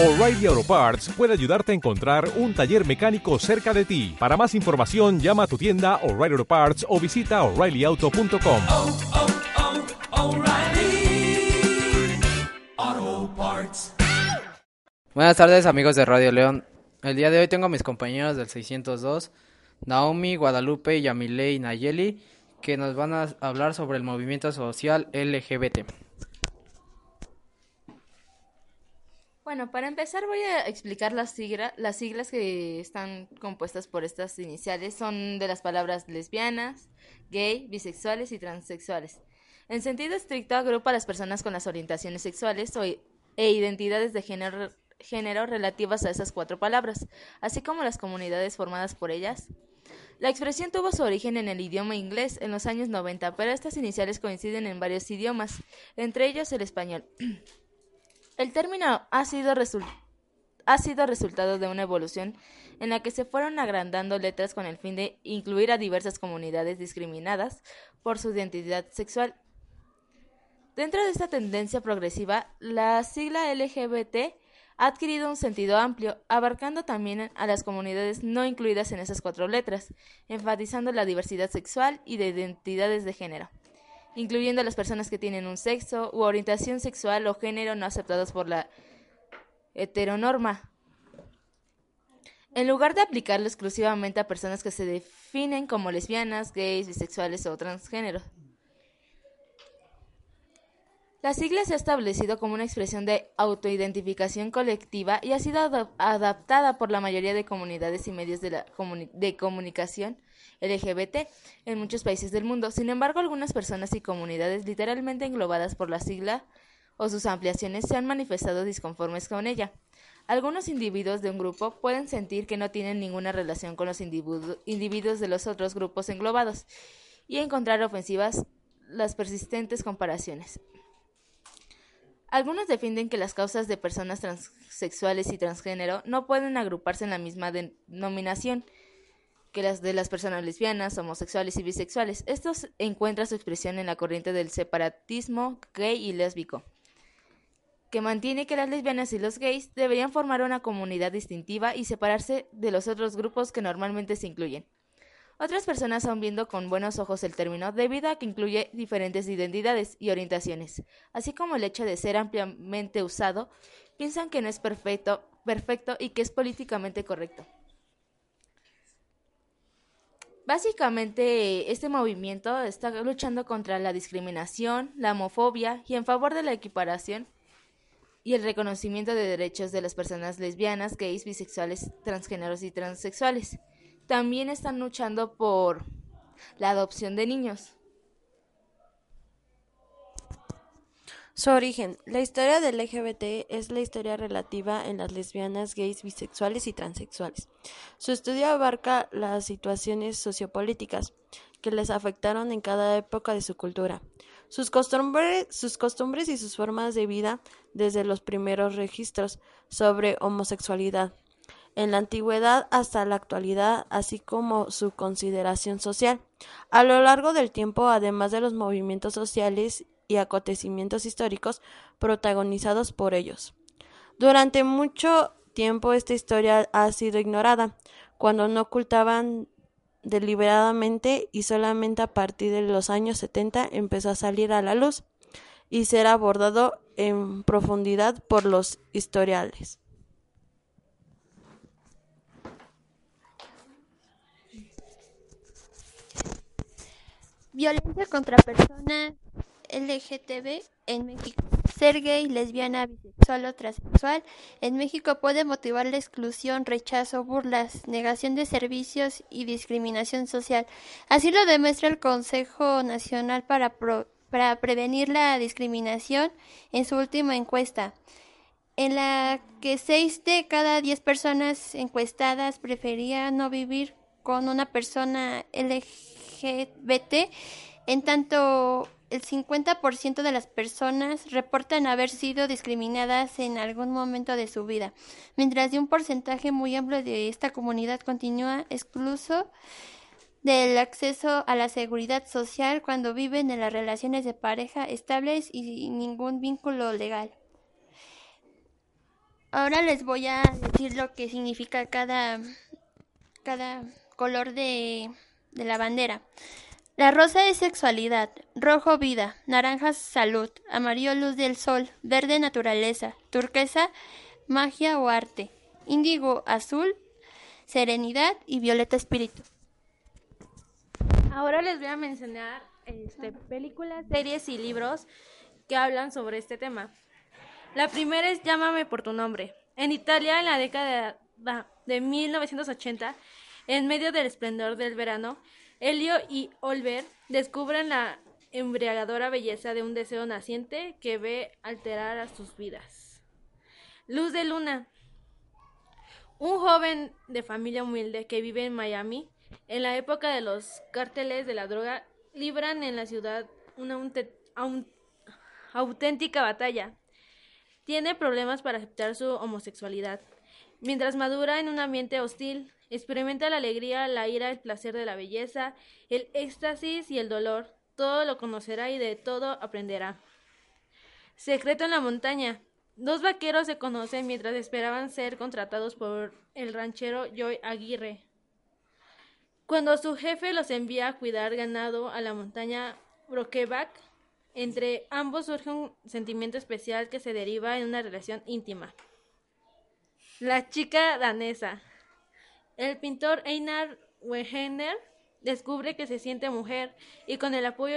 O'Reilly Auto Parts puede ayudarte a encontrar un taller mecánico cerca de ti. Para más información, llama a tu tienda O'Reilly Auto Parts o visita oreillyauto.com. oh, oh, O'Reilly Auto Parts. Buenas tardes amigos de Radio León. El día de hoy tengo a mis compañeros del 602, Naomi, Guadalupe, Yamile y Nayeli, que nos van a hablar sobre el movimiento social LGBT. Bueno, para empezar voy a explicar las, sigla- las siglas que están compuestas por estas iniciales. Son de las palabras lesbianas, gay, bisexuales y transexuales. En sentido estricto agrupa a las personas con las orientaciones sexuales o e identidades de género, género relativas a esas cuatro palabras, así como las comunidades formadas por ellas. La expresión tuvo su origen en el idioma inglés en los años 90, pero estas iniciales coinciden en varios idiomas, entre ellos el español. El término ha sido, resultado de una evolución en la que se fueron agrandando letras con el fin de incluir a diversas comunidades discriminadas por su identidad sexual. Dentro de esta tendencia progresiva, la sigla LGBT ha adquirido un sentido amplio, abarcando también a las comunidades no incluidas en esas cuatro letras, enfatizando la diversidad sexual y de identidades de género incluyendo a las personas que tienen un sexo u orientación sexual o género no aceptados por la heteronorma. En lugar de aplicarlo exclusivamente a personas que se definen como lesbianas, gays, bisexuales o transgénero. La sigla se ha establecido como una expresión de autoidentificación colectiva y ha sido adap- adaptada por la mayoría de comunidades y medios de, comunicación LGBT en muchos países del mundo. Sin embargo, algunas personas y comunidades literalmente englobadas por la sigla o sus ampliaciones se han manifestado disconformes con ella. Algunos individuos de un grupo pueden sentir que no tienen ninguna relación con los individu- individuos de los otros grupos englobados y encontrar ofensivas las persistentes comparaciones. Algunos defienden que las causas de personas transexuales y transgénero no pueden agruparse en la misma denominación que las de las personas lesbianas, homosexuales y bisexuales. Esto encuentra su expresión en la corriente del separatismo gay y lésbico, que mantiene que las lesbianas y los gays deberían formar una comunidad distintiva y separarse de los otros grupos que normalmente se incluyen. Otras personas aún viendo con buenos ojos el término debido a que incluye diferentes identidades y orientaciones, así como el hecho de ser ampliamente usado, piensan que no es perfecto, perfecto y que es políticamente correcto. Básicamente, este movimiento está luchando contra la discriminación, la homofobia y en favor de la equiparación y el reconocimiento de derechos de las personas lesbianas, gays, bisexuales, transgéneros y transexuales. También están luchando por la adopción de niños. Su origen. La historia del LGBT es la historia relativa en las lesbianas, gays, bisexuales y transexuales. Su estudio abarca las situaciones sociopolíticas que les afectaron en cada época de su cultura, sus costumbres, sus costumbres y sus formas de vida desde los primeros registros sobre homosexualidad en la antigüedad hasta la actualidad, así como su consideración social. A lo largo del tiempo, además de los movimientos sociales y acontecimientos históricos protagonizados por ellos. Durante mucho tiempo esta historia ha sido ignorada, cuando no ocultaban deliberadamente y solamente a partir de los años 70 empezó a salir a la luz y ser abordado en profundidad por los historiadores. Violencia contra personas LGTB en México. Ser gay, lesbiana, bisexual o transexual en México puede motivar la exclusión, rechazo, burlas, negación de servicios y discriminación social. Así lo demuestra el Consejo Nacional para, Pro- para Prevenir la Discriminación en su última encuesta, en la que seis de cada diez personas encuestadas preferían no vivir con una persona LGBT, en tanto el 50% de las personas reportan haber sido discriminadas en algún momento de su vida, mientras de un porcentaje muy amplio de esta comunidad continúa excluso del acceso a la seguridad social cuando viven en las relaciones de pareja estables y sin ningún vínculo legal. Ahora les voy a decir lo que significa cada, cada color de, de la bandera. La rosa es sexualidad, rojo vida, naranja salud, amarillo luz del sol, verde naturaleza, turquesa magia o arte, índigo azul serenidad y violeta espíritu. Ahora les voy a mencionar este, películas, series y libros que hablan sobre este tema. La primera es Llámame por tu nombre. En Italia, en la década de 1980, en medio del esplendor del verano, Helio y Olver descubren la embriagadora belleza de un deseo naciente que ve alterar a sus vidas. Luz de Luna. Un joven de familia humilde que vive en Miami, en la época de los cárteles de la droga, libran en la ciudad una auténtica batalla. Tiene problemas para aceptar su homosexualidad. Mientras madura en un ambiente hostil, experimenta la alegría, la ira, el placer de la belleza, el éxtasis y el dolor. Todo lo conocerá y de todo aprenderá. Secreto en la montaña. Dos vaqueros se conocen mientras esperaban ser contratados por el ranchero Joy Aguirre. Cuando su jefe los envía a cuidar ganado a la montaña Brokeback, entre ambos surge un sentimiento especial que se deriva en una relación íntima. La chica danesa. El pintor Einar Wegener descubre que se siente mujer y con el apoyo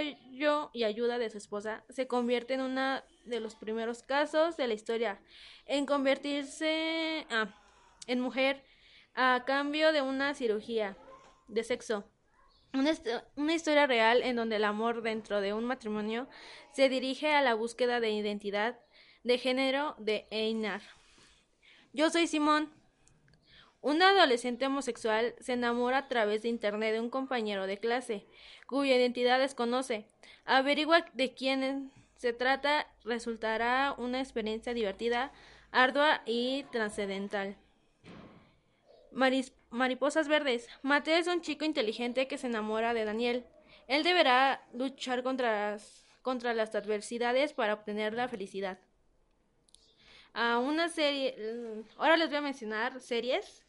y ayuda de su esposa se convierte en uno de los primeros casos de la historia en convertirse ah, en mujer a cambio de una cirugía de sexo. Una, una, historia real en donde el amor dentro de un matrimonio se dirige a la búsqueda de identidad de género de Einar. Yo soy Simón. Un adolescente homosexual se enamora a través de Internet de un compañero de clase, cuya identidad desconoce. Averigua de quién se trata, resultará una experiencia divertida, ardua y trascendental. mariposas verdes. Mateo es un chico inteligente que se enamora de Daniel. Él deberá luchar contra contra las adversidades para obtener la felicidad a una serie. Ahora les voy a mencionar series.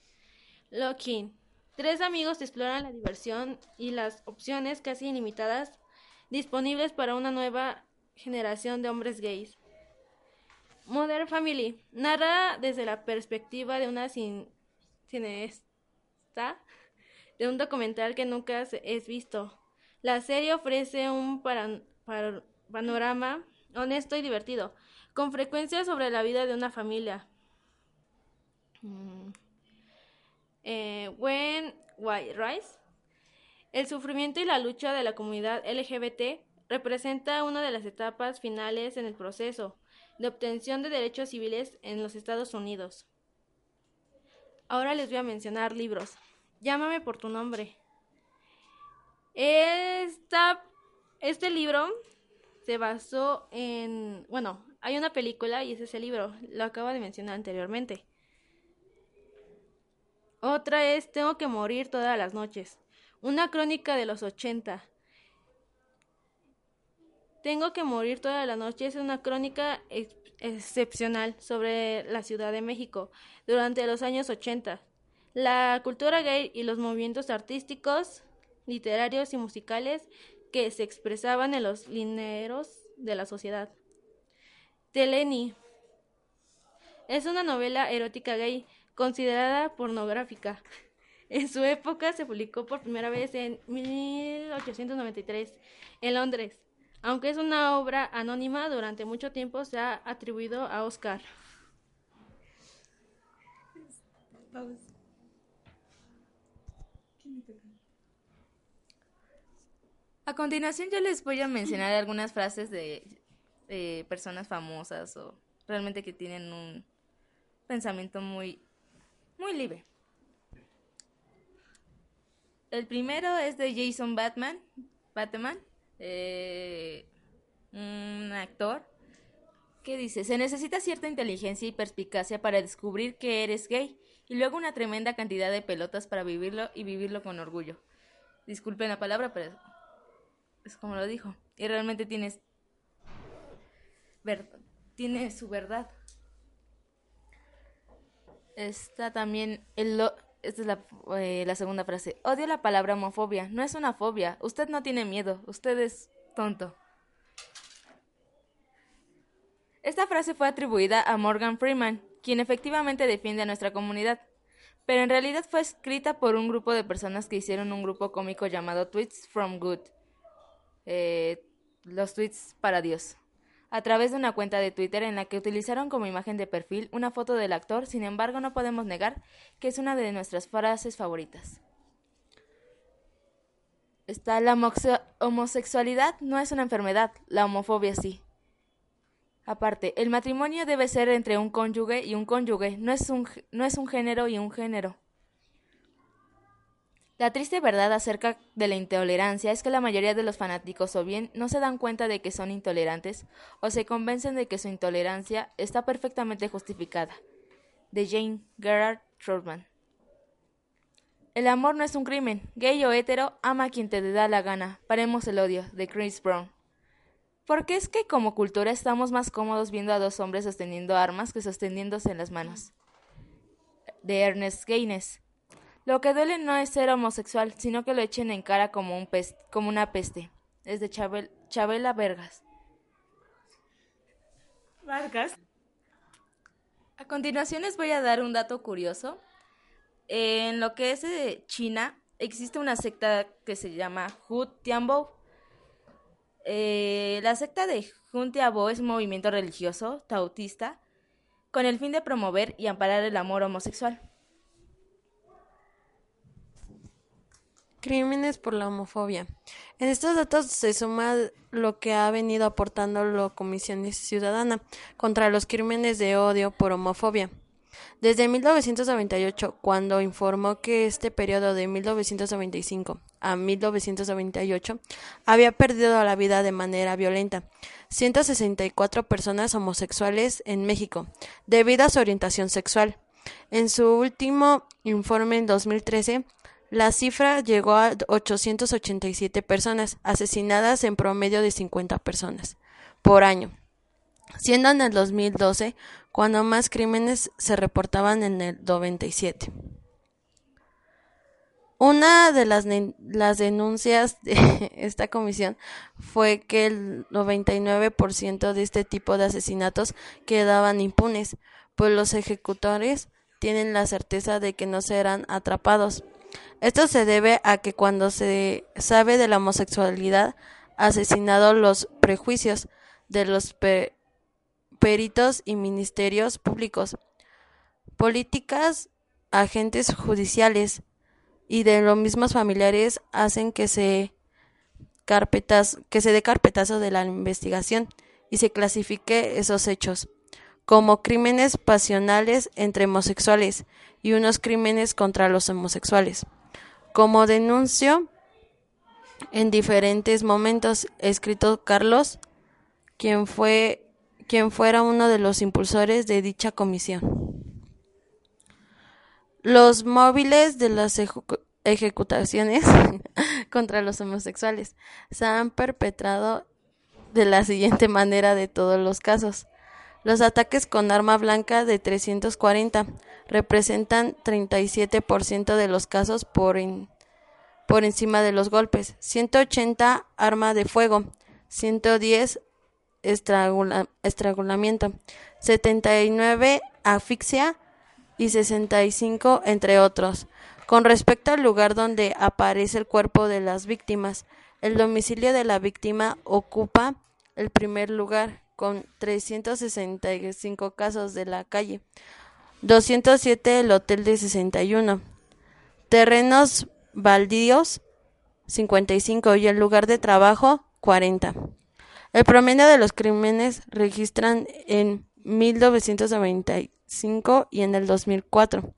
Locking. Tres amigos exploran la diversión y las opciones casi ilimitadas disponibles para una nueva generación de hombres gays. Modern Family narra desde la perspectiva de una cineasta de un documental que nunca es visto. La serie ofrece un panorama honesto y divertido, con frecuencia sobre la vida de una familia. Mm. Eh, when White Rise. El sufrimiento y la lucha de la comunidad LGBT representa una de las etapas finales en el proceso de obtención de derechos civiles en los Estados Unidos. Ahora les voy a mencionar libros. Llámame por tu nombre. Esta, este libro se basó en, bueno, hay una película y ese es el libro, lo acabo de mencionar anteriormente. Otra es Tengo que morir todas las noches, una crónica de los 80. Tengo que morir todas las noches es una crónica excepcional sobre la Ciudad de México durante los años 80. La cultura gay y los movimientos artísticos, literarios y musicales que se expresaban en los lineros de la sociedad. Teleni es una novela erótica gay considerada pornográfica. En su época se publicó por primera vez en 1893 en Londres. Aunque es una obra anónima, durante mucho tiempo se ha atribuido a Oscar. A continuación yo les voy a mencionar algunas frases de, personas famosas o realmente que tienen un pensamiento muy, muy libre. El primero es de Jason Batman, Batman, eh, un actor que dice, se necesita cierta inteligencia y perspicacia para descubrir que eres gay y luego una tremenda cantidad de pelotas para vivirlo y vivirlo con orgullo. Disculpen la palabra, pero es como lo dijo. Y realmente tienes. Tiene su verdad. Está también el lo- esta es la, eh, la segunda frase. Odio la palabra homofobia. No es una fobia. Usted no tiene miedo. Usted es tonto. Esta frase fue atribuida a Morgan Freeman, quien efectivamente defiende a nuestra comunidad, pero en realidad fue escrita por un grupo de personas que hicieron un grupo cómico llamado Tweets from Good, eh, los tweets para Dios, a través de una cuenta de Twitter en la que utilizaron como imagen de perfil una foto del actor, sin embargo no podemos negar que es una de nuestras frases favoritas. Está la homosexualidad no es una enfermedad, la homofobia sí. Aparte, el matrimonio debe ser entre un cónyuge y un cónyuge, no es un, no es un género y un género. La triste verdad acerca de la intolerancia es que la mayoría de los fanáticos o bien no se dan cuenta de que son intolerantes o se convencen de que su intolerancia está perfectamente justificada. De Jane Gerard Trotman. El amor no es un crimen. Gay o hetero, ama a quien te da la gana. Paremos el odio. De Chris Brown. Porque es que como cultura estamos más cómodos viendo a dos hombres sosteniendo armas que sosteniéndose en las manos. De Ernest Gaines. Lo que duele no es ser homosexual, sino que lo echen en cara como, un como una peste. Es de Chabel- Chabela Vergas. Vargas. A continuación les voy a dar un dato curioso. En lo que es de China, existe una secta que se llama Hu Tianbo. Eh, la secta de Hun Tianbo es un movimiento religioso tautista con el fin de promover y amparar el amor homosexual. Crímenes por la homofobia. En estos datos se suma lo que ha venido aportando la Comisión Ciudadana contra los crímenes de odio por homofobia. Desde 1998, cuando informó que este periodo de 1995 a 1998 había perdido la vida de manera violenta 164 personas homosexuales en México debido a su orientación sexual. En su último informe en 2013, la cifra llegó a 887 personas asesinadas en promedio de 50 personas por año, siendo en el 2012 cuando más crímenes se reportaban en el 97. Una de las, las denuncias de esta comisión fue que el 99% de este tipo de asesinatos quedaban impunes, pues los ejecutores tienen la certeza de que no serán atrapados. Esto se debe a que cuando se sabe de la homosexualidad, asesinado los prejuicios de los pe- peritos y ministerios públicos, políticas, agentes judiciales y de los mismos familiares hacen que se carpetas que se dé carpetazo de la investigación y se clasifique esos hechos como crímenes pasionales entre homosexuales y unos crímenes contra los homosexuales. Como denunció en diferentes momentos escrito Carlos, quien fue quien fuera uno de los impulsores de dicha comisión. Los móviles de las ejecu- ejecutaciones contra los homosexuales se han perpetrado de la siguiente manera de todos los casos. Los ataques con arma blanca de 340 representan 37% de los casos por, por encima de los golpes, 180 arma de fuego, 110 estrangula- estrangulamiento, 79 asfixia y 65 entre otros. Con respecto al lugar donde aparece el cuerpo de las víctimas, el domicilio de la víctima ocupa el primer lugar con 365 casos de la calle, 207 el hotel de 61, terrenos baldíos 55 y el lugar de trabajo 40. El promedio de los crímenes registran en 1995 y en el 2004.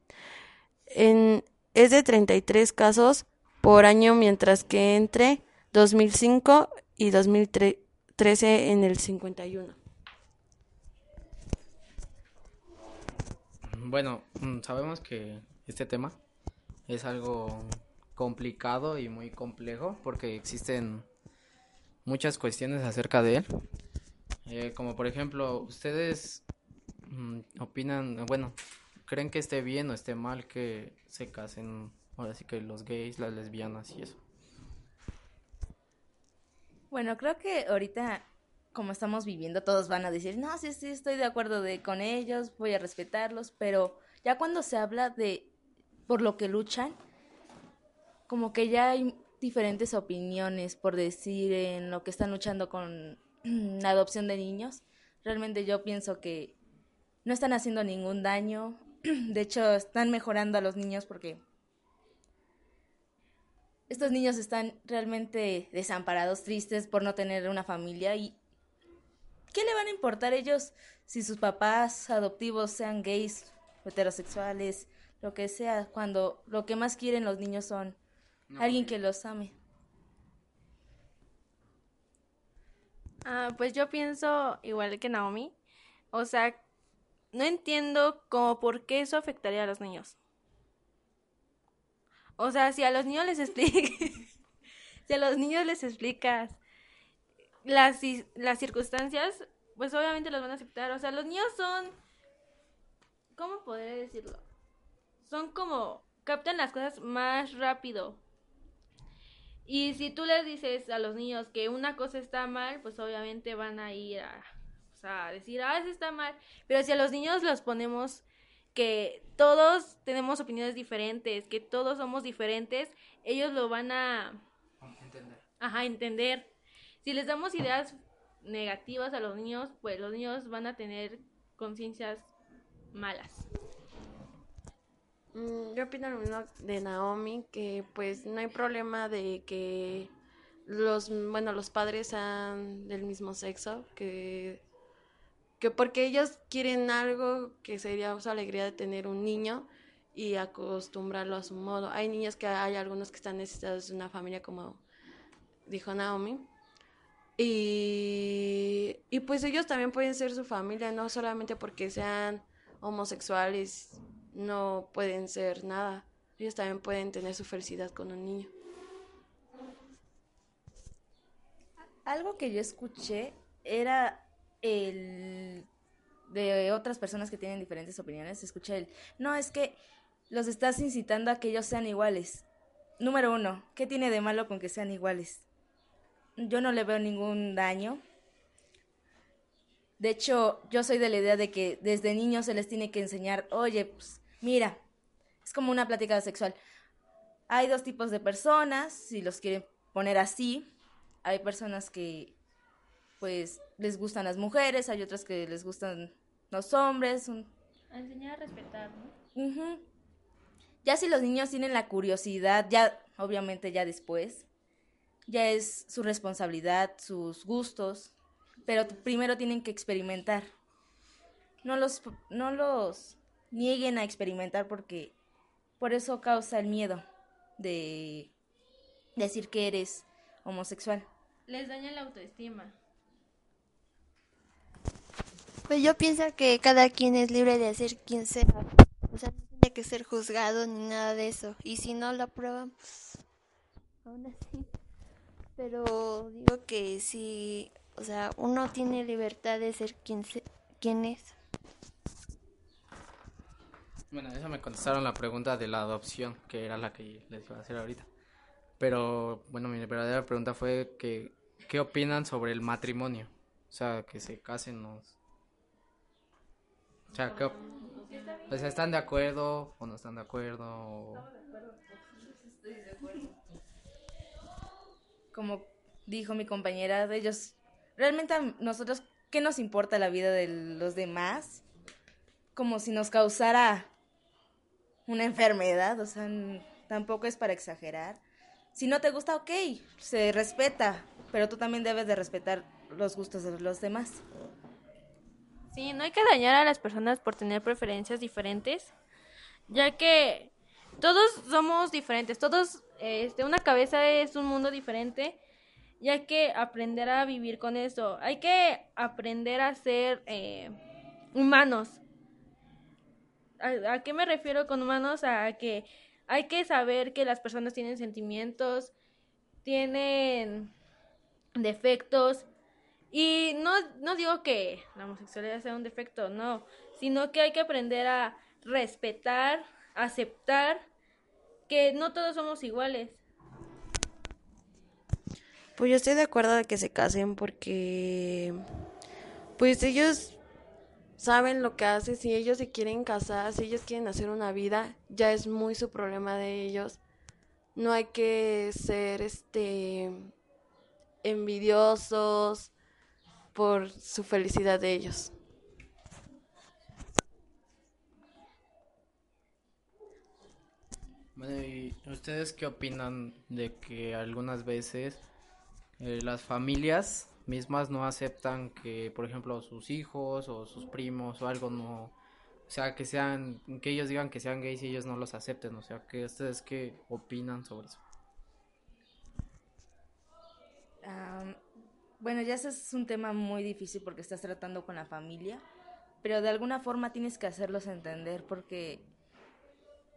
En, es de 33 casos por año, mientras que entre 2005 y 2013 en el 51. Bueno, mm, sabemos que este tema es algo complicado y muy complejo porque existen muchas cuestiones acerca de él. Eh, como por ejemplo, ustedes mm, opinan, bueno, ¿creen que esté bien o esté mal que se casen, ahora sí que los gays, las lesbianas y eso? Bueno, creo que ahorita, como estamos viviendo, todos van a decir, no, sí, sí, estoy de acuerdo de, con ellos, voy a respetarlos, pero ya cuando se habla de por lo que luchan, como que ya hay diferentes opiniones, por decir, en lo que están luchando con la adopción de niños. Realmente yo pienso que no están haciendo ningún daño, de hecho están mejorando a los niños porque estos niños están realmente desamparados, tristes por no tener una familia y ¿qué le van a importar ellos si sus papás adoptivos sean gays, heterosexuales, lo que sea, cuando lo que más quieren los niños son alguien que los ame? Ah, pues yo pienso igual que Naomi. O sea, no entiendo como por qué eso afectaría a los niños. O sea, si a los niños les explicas, si a los niños les explicas las, las circunstancias, pues obviamente los van a aceptar. O sea, los niños son, ¿cómo podría decirlo? Son como, captan las cosas más rápido. Y si tú les dices a los niños que una cosa está mal, pues obviamente van a ir a, a decir, ah, eso está mal. Pero si a los niños los ponemos que todos tenemos opiniones diferentes, que todos somos diferentes, ellos lo van a entender. Ajá, entender. Si les damos ideas negativas a los niños, pues los niños van a tener conciencias malas. Mm, yo opino lo mismo de Naomi, que pues no hay problema de que los, bueno, los padres sean del mismo sexo, que que porque ellos quieren algo que sería su alegría de tener un niño y acostumbrarlo a su modo. Hay niños que hay algunos que están necesitados de una familia como dijo Naomi. Y, y pues ellos también pueden ser su familia, no solamente porque sean homosexuales, no pueden ser nada. Ellos también pueden tener su felicidad con un niño. Algo que yo escuché era el de otras personas que tienen diferentes opiniones, escuché el, no, es que los estás incitando a que ellos sean iguales. Número uno, ¿qué tiene de malo con que sean iguales? Yo no le veo ningún daño. De hecho, yo soy de la idea de que desde niños se les tiene que enseñar, oye, pues mira, es como una plática sexual. Hay dos tipos de personas, si los quieren poner así. Hay personas que pues les gustan las mujeres, hay otras que les gustan los hombres. A enseñar a respetar, ¿no? Ya si los niños tienen la curiosidad, ya obviamente ya después, ya es su responsabilidad, sus gustos, pero primero tienen que experimentar. No los, no los nieguen a experimentar porque por eso causa el miedo de decir que eres homosexual. Les daña la autoestima. Yo pienso que cada quien es libre de hacer quien sea. O sea, no tiene que ser juzgado ni nada de eso. Y si no lo aprueban, pues aún así. Pero digo que si, o sea, uno tiene libertad de ser quien, se, quien es. Bueno, eso me contestaron la pregunta de la adopción, que era la que les iba a hacer ahorita. Pero, bueno, mi verdadera pregunta fue que, ¿qué opinan sobre el matrimonio? O sea, que se casen o o sea, pues están de acuerdo o no están de acuerdo. Como dijo mi compañera, de ellos, realmente a nosotros, ¿qué nos importa la vida de los demás? Como si nos causara una enfermedad, o sea, tampoco es para exagerar. Si no te gusta, ok, se respeta, pero tú también debes de respetar los gustos de los demás. Sí, no hay que dañar a las personas por tener preferencias diferentes, ya que todos somos diferentes, todos, este, una cabeza es un mundo diferente, y hay que aprender a vivir con eso, hay que aprender a ser eh, humanos. ¿A, qué me refiero con humanos? A que hay que saber que las personas tienen sentimientos, tienen defectos, y no, no digo que la homosexualidad sea un defecto, no, sino que hay que aprender a respetar, aceptar que no todos somos iguales. Pues yo estoy de acuerdo de que se casen porque pues ellos saben lo que hacen, si ellos se quieren casar, si ellos quieren hacer una vida, ya es muy su problema de ellos. No hay que ser este envidiosos por su felicidad de ellos. Bueno, ¿y ustedes qué opinan de que algunas veces eh, las familias mismas no aceptan que, por ejemplo, sus hijos o sus primos o algo no, o sea, que sean, que ellos digan que sean gays y ellos no los acepten, o sea, que ustedes qué opinan sobre eso? Am, bueno, ya ese es un tema muy difícil porque estás tratando con la familia, pero de alguna forma tienes que hacerlos entender porque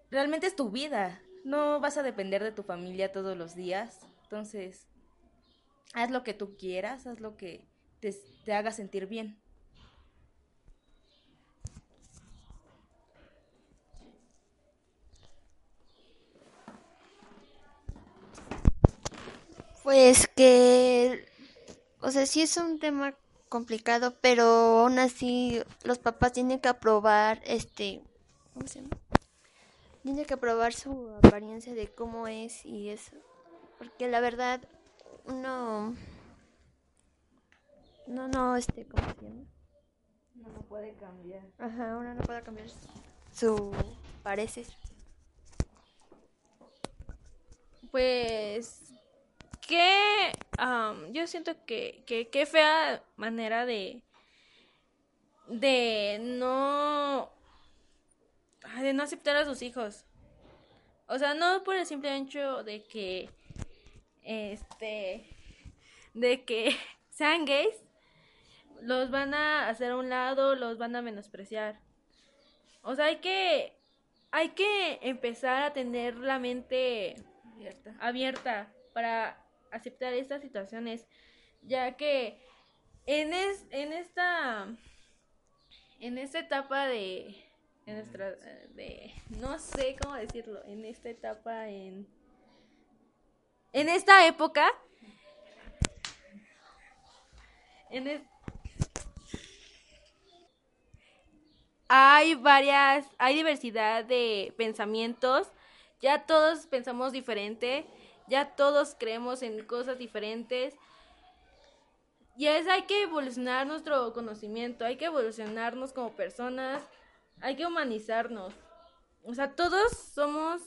realmente es tu vida. No vas a depender de tu familia todos los días. Entonces, haz lo que tú quieras, haz lo que te, te haga sentir bien. Pues que, o sea, sí es un tema complicado, pero aún así los papás tienen que aprobar, este, ¿cómo se llama? Tienen que aprobar su apariencia de cómo es y eso, porque la verdad uno, no, no, este, ¿cómo se llama? No, no puede cambiar. Ajá, uno no puede cambiar su parecer. Pues qué yo siento que, que qué fea manera de de no de no aceptar a sus hijos. O sea, no por el simple hecho de que este de que sean gays los van a hacer a un lado, los van a menospreciar. O sea, hay que hay que empezar a tener la mente abierta para aceptar estas situaciones, ya que en, es, en esta en esta etapa de en nuestra de no sé cómo decirlo, en esta etapa en en esta época en es- hay varias, hay diversidad de pensamientos, ya todos pensamos diferente, ya todos creemos en cosas diferentes. Y es, hay que evolucionar nuestro conocimiento, hay que evolucionarnos como personas, hay que humanizarnos. O sea, todos somos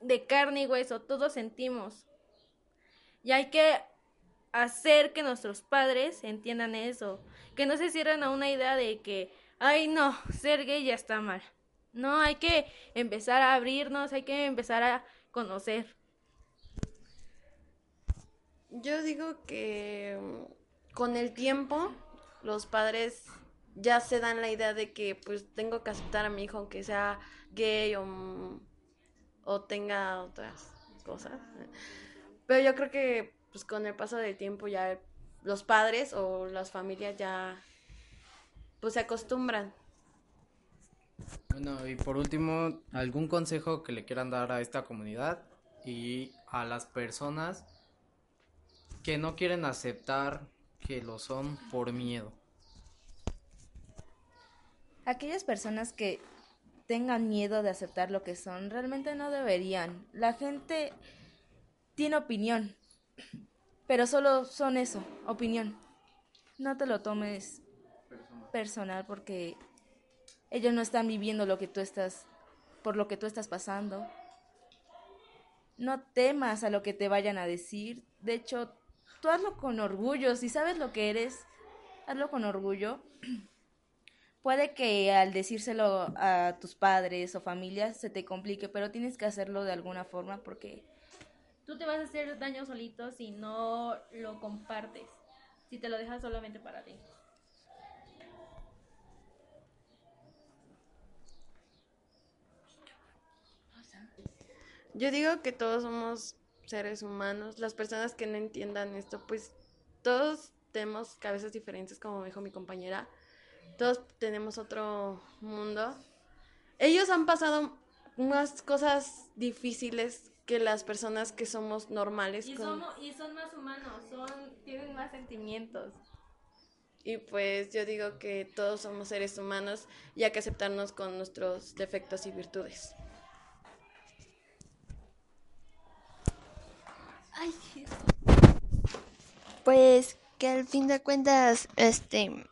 de carne y hueso, todos sentimos. Y hay que hacer que nuestros padres entiendan eso, que no se cierren a una idea de que, ay no, ser gay ya está mal. No, hay que empezar a abrirnos, hay que empezar a conocer. Yo digo que mm, con el tiempo los padres ya se dan la idea de que pues tengo que aceptar a mi hijo aunque sea gay o, mm, o tenga otras cosas. Pero yo creo que pues con el paso del tiempo ya los padres o las familias ya pues se acostumbran. Bueno, y por último, ¿algún consejo que le quieran dar a esta comunidad y a las personas que no quieren aceptar que lo son por miedo? Aquellas personas que tengan miedo de aceptar lo que son, realmente no deberían. La gente tiene opinión, pero solo son eso, opinión. No te lo tomes personal porque ellos no están viviendo lo que tú estás, por lo que tú estás pasando. No temas a lo que te vayan a decir. De hecho, tú hazlo con orgullo. Si sabes lo que eres, hazlo con orgullo. Puede que al decírselo a tus padres o familias se te complique, pero tienes que hacerlo de alguna forma porque Tú te vas a hacer daño solito si no lo compartes, si te lo dejas solamente para ti. Yo digo que todos somos seres humanos. Las personas que no entiendan esto, pues todos tenemos cabezas diferentes, como me dijo mi compañera. todos tenemos otro mundo. Ellos han pasado más cosas difíciles que las personas que somos normales. Y, con- somos, y son más humanos, son, tienen más sentimientos. Y pues yo digo que todos somos seres humanos y hay que aceptarnos con nuestros defectos y virtudes. Pues que al fin de cuentas, este,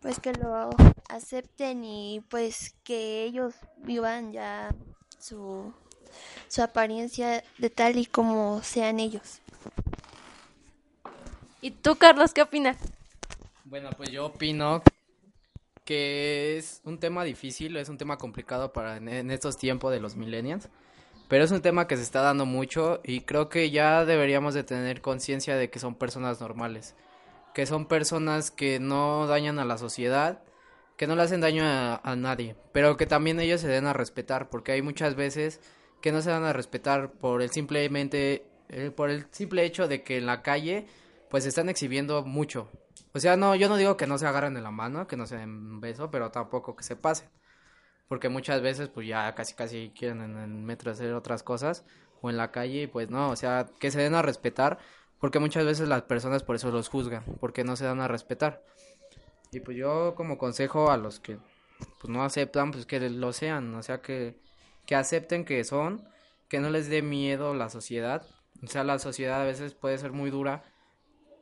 pues que lo acepten y pues que ellos vivan ya su, su apariencia de tal y como sean ellos. ¿Y tú, Carlos, qué opinas? Bueno, pues yo opino que es un tema difícil, es un tema complicado para en, en estos tiempos de los millennials, pero es un tema que se está dando mucho y creo que ya deberíamos de tener conciencia de que son personas normales, que son personas que no dañan a la sociedad, que no le hacen daño a, nadie, pero que también ellos se den a respetar, porque hay muchas veces que no se dan a respetar por el simplemente eh, por el simple hecho de que en la calle pues se están exhibiendo mucho. O sea, no, yo no digo que no se agarren de la mano, que no se den un beso, pero tampoco que se pasen. Porque muchas veces pues ya casi casi quieren en el metro hacer otras cosas o en la calle y pues no, o sea, que se den a respetar, porque muchas veces las personas por eso los juzgan, porque no se dan a respetar. Y pues yo como consejo a los que pues no aceptan, pues que lo sean, o sea, que, que acepten que son, que no les dé miedo la sociedad. O sea, la sociedad a veces puede ser muy dura,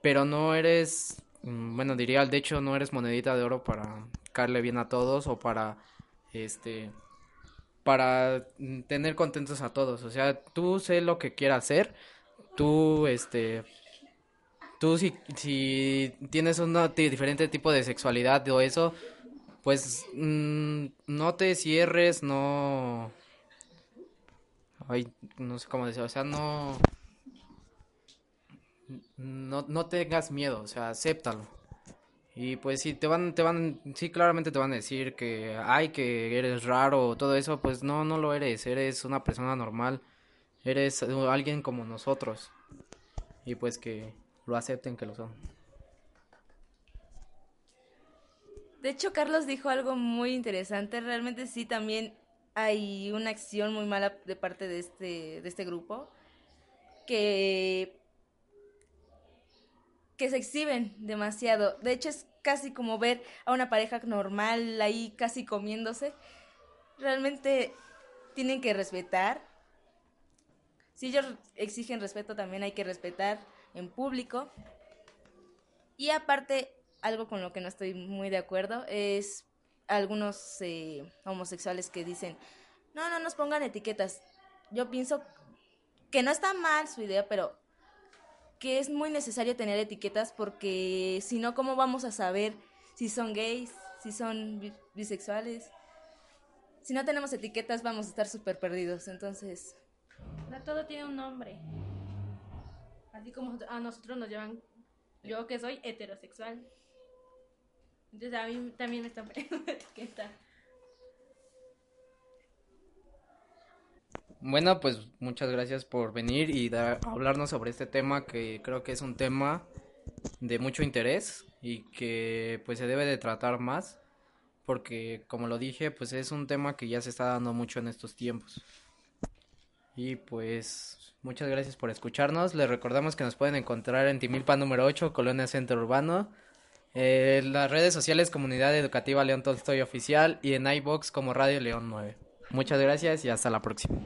pero no eres, mm, bueno, diría, de hecho, no eres monedita de oro para caerle bien a todos o para, este, para tener contentos a todos. O sea, tú sé lo que quieras hacer, tú, este, tú si, si tienes un diferente tipo de sexualidad o eso, pues mm, no te cierres, no... Ay, no sé cómo decir, o sea, no... No, no tengas miedo, o sea, acéptalo. Y pues si te van, te van, sí, claramente te van a decir que, ay, que eres raro todo eso, pues no, no lo eres, eres una persona normal, eres alguien como nosotros. Y pues que lo acepten que lo son. De hecho, Carlos dijo algo muy interesante. Realmente sí, también hay una acción muy mala de parte de este, de este grupo que, que se exhiben demasiado. De hecho, es casi como ver a una pareja normal ahí casi comiéndose. Realmente tienen que respetar. Si ellos exigen respeto, también hay que respetar en público. Y aparte, algo con lo que no estoy muy de acuerdo es algunos eh, homosexuales que dicen, no, no nos pongan etiquetas. Yo pienso que no está mal su idea, pero que es muy necesario tener etiquetas porque si no, ¿cómo vamos a saber si son gays, si son bi- bisexuales? Si no tenemos etiquetas vamos a estar súper perdidos, entonces... O sea, todo tiene un nombre. Así como a nosotros nos llaman, yo que soy heterosexual. Entonces a mí también me están poniendo etiqueta. Bueno, pues muchas gracias por venir y dar- hablarnos sobre este tema que creo que es un tema de mucho interés y que pues se debe de tratar más porque como lo dije pues es un tema que ya se está dando mucho en estos tiempos. Y pues muchas gracias por escucharnos. Les recordamos que nos pueden encontrar en Timilpa número 8, Colonia Centro Urbano. eh, En las redes sociales Comunidad Educativa León Tolstoy Oficial y en iBox como Radio León 9. Muchas gracias y hasta la próxima.